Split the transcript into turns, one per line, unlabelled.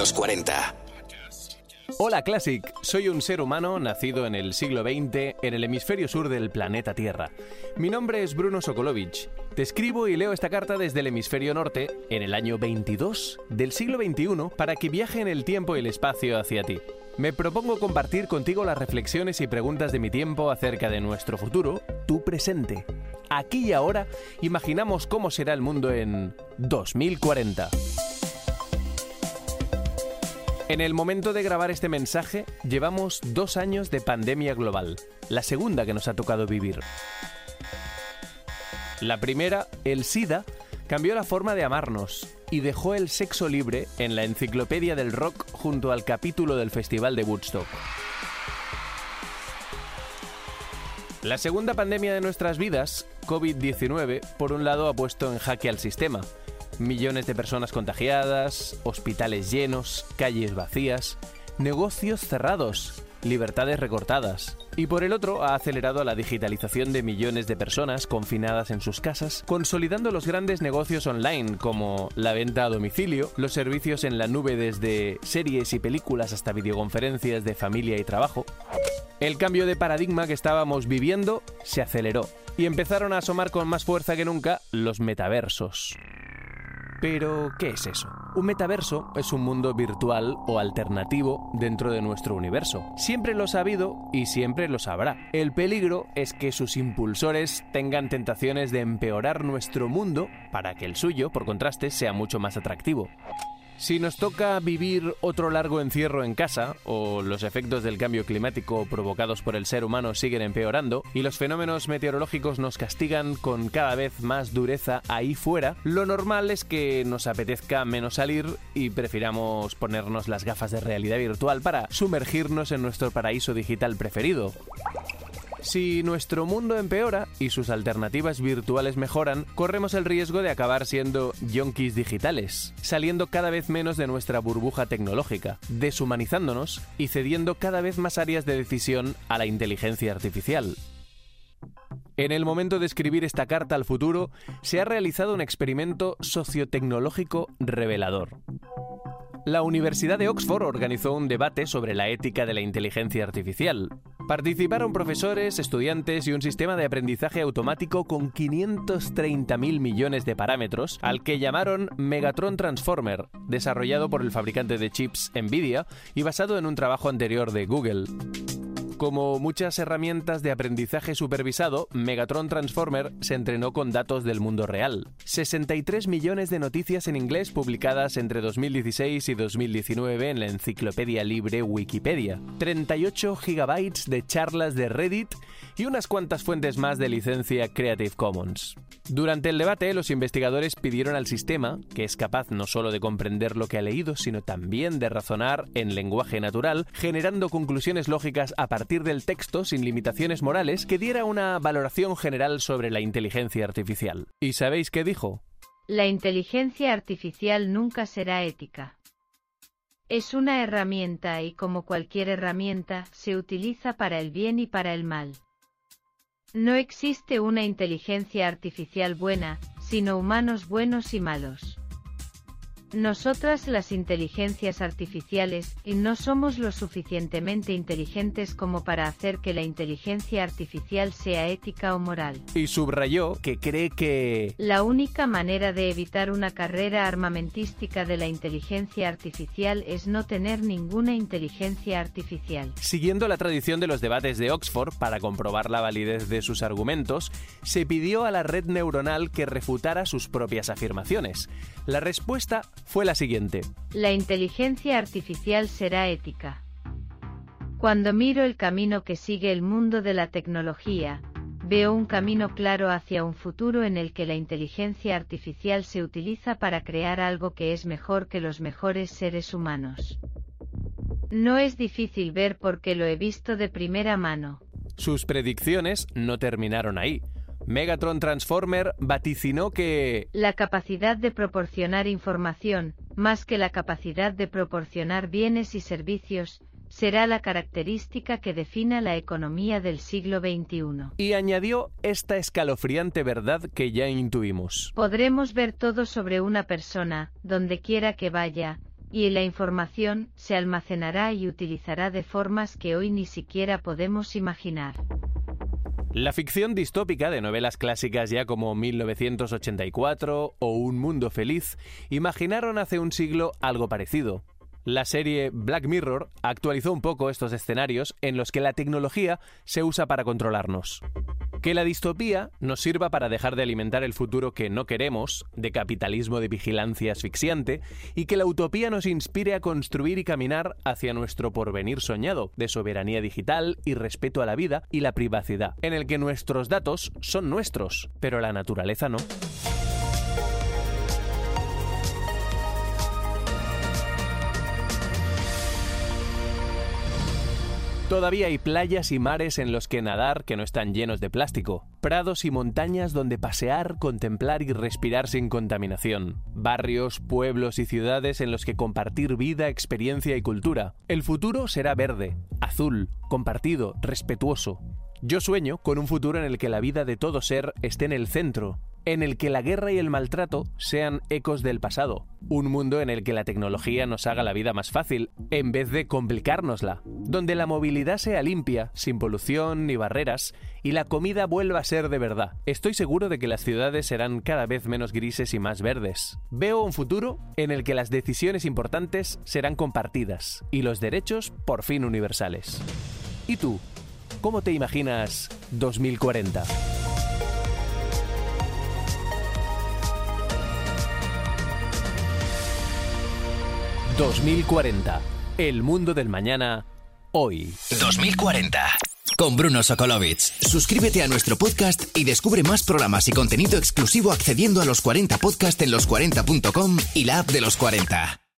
los 40.
Hola Classic, soy un ser humano nacido en el siglo XX en el hemisferio sur del planeta Tierra. Mi nombre es Bruno Sokolovich. Te escribo y leo esta carta desde el hemisferio norte en el año 22 del siglo XXI para que viaje en el tiempo y el espacio hacia ti. Me propongo compartir contigo las reflexiones y preguntas de mi tiempo acerca de nuestro futuro, tu presente. Aquí y ahora imaginamos cómo será el mundo en 2040. En el momento de grabar este mensaje, llevamos dos años de pandemia global, la segunda que nos ha tocado vivir. La primera, el SIDA, cambió la forma de amarnos y dejó el sexo libre en la enciclopedia del rock junto al capítulo del Festival de Woodstock. La segunda pandemia de nuestras vidas, COVID-19, por un lado ha puesto en jaque al sistema, millones de personas contagiadas, hospitales llenos, calles vacías, negocios cerrados, libertades recortadas. Y por el otro, ha acelerado la digitalización de millones de personas confinadas en sus casas, consolidando los grandes negocios online como la venta a domicilio, los servicios en la nube desde series y películas hasta videoconferencias de familia y trabajo. El cambio de paradigma que estábamos viviendo se aceleró y empezaron a asomar con más fuerza que nunca los metaversos. Pero, ¿qué es eso? Un metaverso es un mundo virtual o alternativo dentro de nuestro universo. Siempre lo ha habido y siempre lo sabrá. El peligro es que sus impulsores tengan tentaciones de empeorar nuestro mundo para que el suyo, por contraste, sea mucho más atractivo. Si nos toca vivir otro largo encierro en casa, o los efectos del cambio climático provocados por el ser humano siguen empeorando, y los fenómenos meteorológicos nos castigan con cada vez más dureza ahí fuera, lo normal es que nos apetezca menos salir y prefiramos ponernos las gafas de realidad virtual para sumergirnos en nuestro paraíso digital preferido. Si nuestro mundo empeora y sus alternativas virtuales mejoran, corremos el riesgo de acabar siendo yonkis digitales, saliendo cada vez menos de nuestra burbuja tecnológica, deshumanizándonos y cediendo cada vez más áreas de decisión a la inteligencia artificial. En el momento de escribir esta carta al futuro, se ha realizado un experimento sociotecnológico revelador. La Universidad de Oxford organizó un debate sobre la ética de la inteligencia artificial. Participaron profesores, estudiantes y un sistema de aprendizaje automático con 530.000 millones de parámetros, al que llamaron Megatron Transformer, desarrollado por el fabricante de chips Nvidia y basado en un trabajo anterior de Google. Como muchas herramientas de aprendizaje supervisado, Megatron Transformer se entrenó con datos del mundo real. 63 millones de noticias en inglés publicadas entre 2016 y 2019 en la enciclopedia libre Wikipedia. 38 gigabytes de charlas de Reddit y unas cuantas fuentes más de licencia Creative Commons. Durante el debate, los investigadores pidieron al sistema, que es capaz no solo de comprender lo que ha leído, sino también de razonar en lenguaje natural, generando conclusiones lógicas a partir del texto sin limitaciones morales, que diera una valoración general sobre la inteligencia artificial. ¿Y sabéis qué dijo?
La inteligencia artificial nunca será ética. Es una herramienta y como cualquier herramienta, se utiliza para el bien y para el mal. No existe una inteligencia artificial buena, sino humanos buenos y malos. Nosotras las inteligencias artificiales, y no somos lo suficientemente inteligentes como para hacer que la inteligencia artificial sea ética o moral.
Y subrayó que cree que...
La única manera de evitar una carrera armamentística de la inteligencia artificial es no tener ninguna inteligencia artificial.
Siguiendo la tradición de los debates de Oxford para comprobar la validez de sus argumentos, se pidió a la red neuronal que refutara sus propias afirmaciones. La respuesta fue la siguiente.
La inteligencia artificial será ética. Cuando miro el camino que sigue el mundo de la tecnología, veo un camino claro hacia un futuro en el que la inteligencia artificial se utiliza para crear algo que es mejor que los mejores seres humanos. No es difícil ver porque lo he visto de primera mano.
Sus predicciones no terminaron ahí. Megatron Transformer vaticinó que...
La capacidad de proporcionar información, más que la capacidad de proporcionar bienes y servicios, será la característica que defina la economía del siglo XXI.
Y añadió esta escalofriante verdad que ya intuimos.
Podremos ver todo sobre una persona, donde quiera que vaya, Y la información se almacenará y utilizará de formas que hoy ni siquiera podemos imaginar.
La ficción distópica de novelas clásicas ya como 1984 o Un Mundo Feliz imaginaron hace un siglo algo parecido. La serie Black Mirror actualizó un poco estos escenarios en los que la tecnología se usa para controlarnos. Que la distopía nos sirva para dejar de alimentar el futuro que no queremos, de capitalismo de vigilancia asfixiante, y que la utopía nos inspire a construir y caminar hacia nuestro porvenir soñado, de soberanía digital y respeto a la vida y la privacidad, en el que nuestros datos son nuestros, pero la naturaleza no. Todavía hay playas y mares en los que nadar que no están llenos de plástico, prados y montañas donde pasear, contemplar y respirar sin contaminación, barrios, pueblos y ciudades en los que compartir vida, experiencia y cultura. El futuro será verde, azul, compartido, respetuoso. Yo sueño con un futuro en el que la vida de todo ser esté en el centro, en el que la guerra y el maltrato sean ecos del pasado, un mundo en el que la tecnología nos haga la vida más fácil en vez de complicárnosla, donde la movilidad sea limpia, sin polución ni barreras, y la comida vuelva a ser de verdad. Estoy seguro de que las ciudades serán cada vez menos grises y más verdes. Veo un futuro en el que las decisiones importantes serán compartidas y los derechos por fin universales. ¿Y tú? ¿Cómo te imaginas 2040? 2040. El mundo del mañana, hoy.
2040. Con Bruno Sokolovic. Suscríbete a nuestro podcast y descubre más programas y contenido exclusivo accediendo a los 40 podcast en los40.com y la app de los 40.